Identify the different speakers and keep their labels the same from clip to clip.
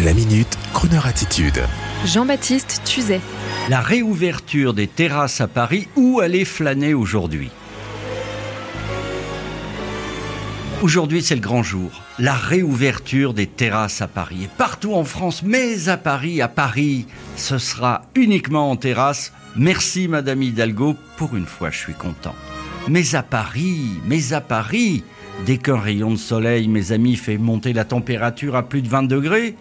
Speaker 1: La minute, Kroneur attitude.
Speaker 2: Jean-Baptiste Tuzet.
Speaker 3: La réouverture des terrasses à Paris, où aller flâner aujourd'hui? Aujourd'hui, c'est le grand jour. La réouverture des terrasses à Paris. Et partout en France, mais à Paris, à Paris, ce sera uniquement en terrasse. Merci, Madame Hidalgo. Pour une fois, je suis content. Mais à Paris, mais à Paris, dès qu'un rayon de soleil, mes amis, fait monter la température à plus de 20 degrés,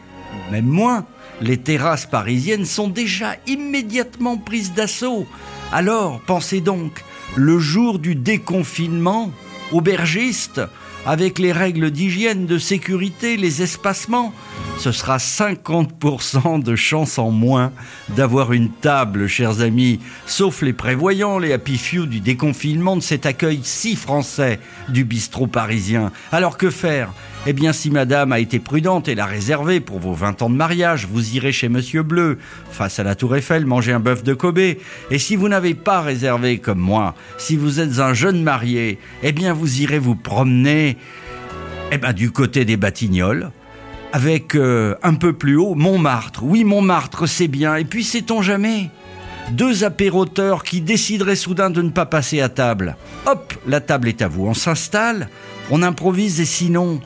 Speaker 3: même moins, les terrasses parisiennes sont déjà immédiatement prises d'assaut. Alors, pensez donc, le jour du déconfinement, aubergiste, avec les règles d'hygiène, de sécurité, les espacements, ce sera 50% de chance en moins d'avoir une table, chers amis, sauf les prévoyants, les happy few du déconfinement de cet accueil si français du bistrot parisien. Alors que faire? Eh bien, si madame a été prudente et l'a réservé pour vos 20 ans de mariage, vous irez chez monsieur Bleu, face à la Tour Eiffel, manger un bœuf de Kobe. Et si vous n'avez pas réservé comme moi, si vous êtes un jeune marié, eh bien, vous irez vous promener eh ben, du côté des Batignolles, avec euh, un peu plus haut Montmartre. Oui, Montmartre, c'est bien. Et puis, sait-on jamais Deux apéroteurs qui décideraient soudain de ne pas passer à table. Hop, la table est à vous. On s'installe, on improvise et sinon,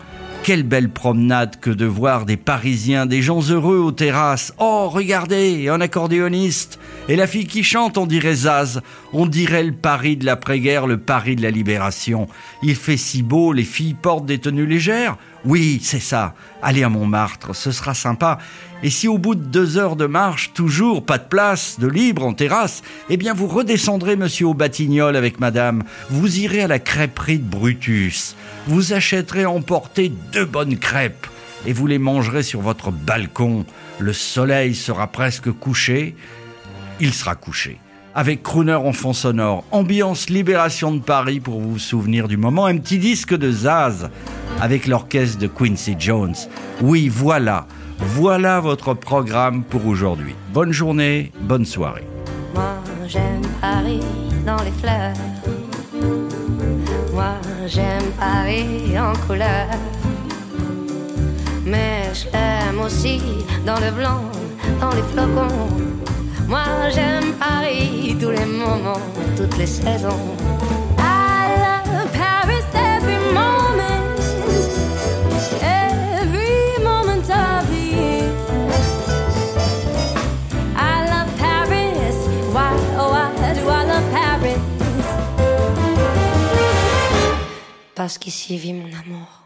Speaker 3: quelle belle promenade que de voir des Parisiens, des gens heureux aux terrasses. Oh, regardez, un accordéoniste. Et la fille qui chante, on dirait Zaz. On dirait le Paris de l'après-guerre, le Paris de la libération. Il fait si beau, les filles portent des tenues légères. Oui, c'est ça. Allez à Montmartre, ce sera sympa. Et si au bout de deux heures de marche, toujours pas de place, de libre en terrasse, eh bien vous redescendrez, monsieur, au Batignolles avec madame. Vous irez à la crêperie de Brutus. Vous achèterez emporter deux bonnes crêpes et vous les mangerez sur votre balcon. Le soleil sera presque couché. Il sera couché. Avec crooner en fond sonore, ambiance libération de Paris pour vous souvenir du moment, un petit disque de Zaz avec l'orchestre de Quincy Jones. Oui, voilà. Voilà votre programme pour aujourd'hui. Bonne journée, bonne soirée.
Speaker 4: Moi j'aime Paris dans les fleurs. Moi j'aime Paris en couleur. Mais je l'aime aussi dans le blanc, dans les flocons. Moi j'aime Paris tous les moments, toutes les saisons. Parce qu'ici vit mon amour.